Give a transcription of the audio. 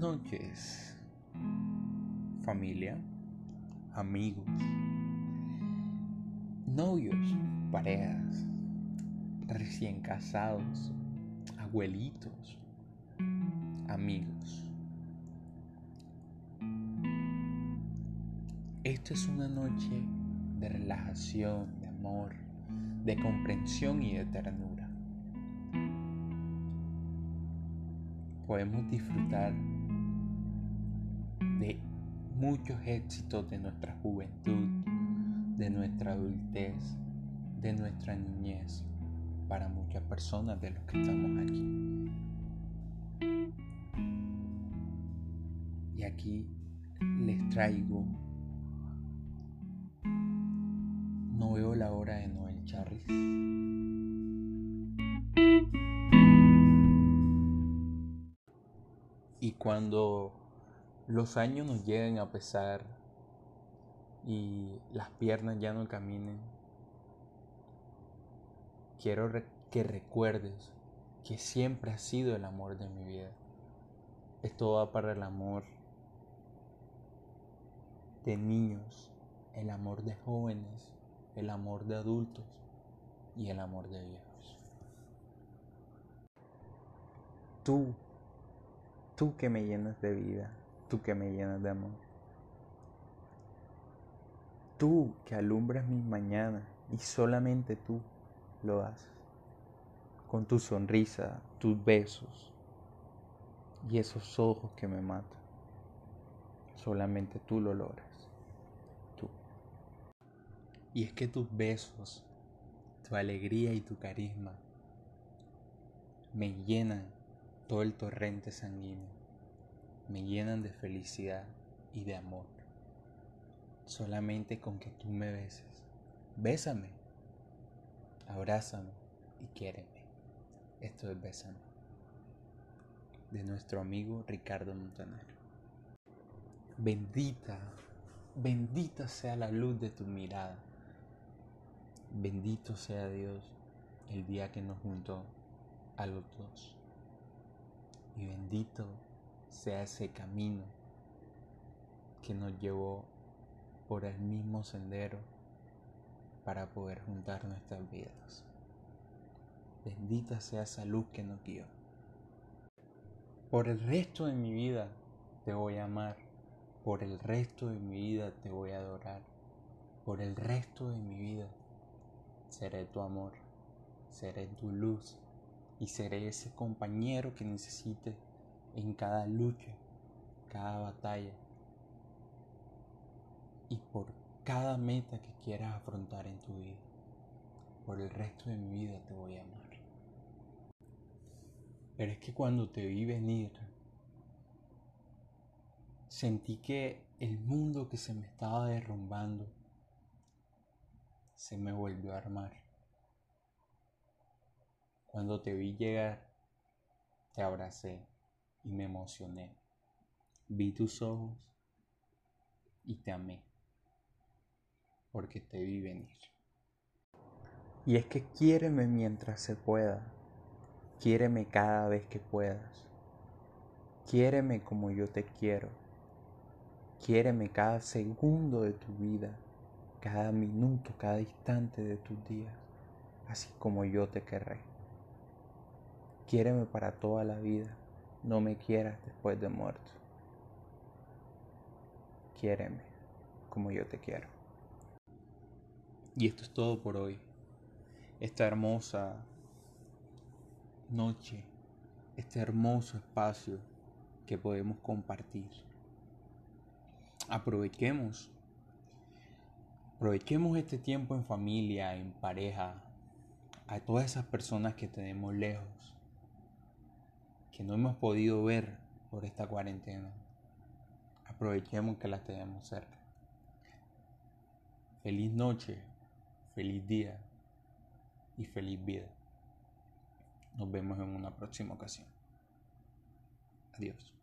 noches, familia, amigos, novios, parejas, recién casados, abuelitos, amigos. Esto es una noche de relajación, de amor, de comprensión y de ternura. Podemos disfrutar de muchos éxitos de nuestra juventud, de nuestra adultez, de nuestra niñez, para muchas personas de los que estamos aquí. Y aquí les traigo No veo la hora de Noel Charris. Y cuando los años nos lleguen a pesar y las piernas ya no caminen, quiero que recuerdes que siempre ha sido el amor de mi vida. Esto va para el amor de niños, el amor de jóvenes, el amor de adultos y el amor de viejos. Tú, tú que me llenas de vida, tú que me llenas de amor. Tú que alumbras mis mañanas y solamente tú lo haces. Con tu sonrisa, tus besos y esos ojos que me matan. Solamente tú lo logras. Y es que tus besos, tu alegría y tu carisma me llenan todo el torrente sanguíneo, me llenan de felicidad y de amor. Solamente con que tú me beses. Bésame, abrázame y quiéreme. Esto es Bésame. De nuestro amigo Ricardo Montaner. Bendita, bendita sea la luz de tu mirada Bendito sea Dios el día que nos juntó a los dos. Y bendito sea ese camino que nos llevó por el mismo sendero para poder juntar nuestras vidas. Bendita sea esa luz que nos guió. Por el resto de mi vida te voy a amar. Por el resto de mi vida te voy a adorar. Por el resto de mi vida seré tu amor, seré tu luz y seré ese compañero que necesites en cada lucha, cada batalla y por cada meta que quieras afrontar en tu vida. Por el resto de mi vida te voy a amar. Pero es que cuando te vi venir, sentí que el mundo que se me estaba derrumbando se me volvió a armar. Cuando te vi llegar, te abracé y me emocioné. Vi tus ojos y te amé, porque te vi venir. Y es que quiéreme mientras se pueda, quiéreme cada vez que puedas, quiéreme como yo te quiero, quiéreme cada segundo de tu vida cada minuto, cada instante de tus días, así como yo te querré. Quiéreme para toda la vida, no me quieras después de muerto. Quiéreme como yo te quiero. Y esto es todo por hoy. Esta hermosa noche, este hermoso espacio que podemos compartir. Aprovechemos Aprovechemos este tiempo en familia, en pareja, a todas esas personas que tenemos lejos, que no hemos podido ver por esta cuarentena. Aprovechemos que las tenemos cerca. Feliz noche, feliz día y feliz vida. Nos vemos en una próxima ocasión. Adiós.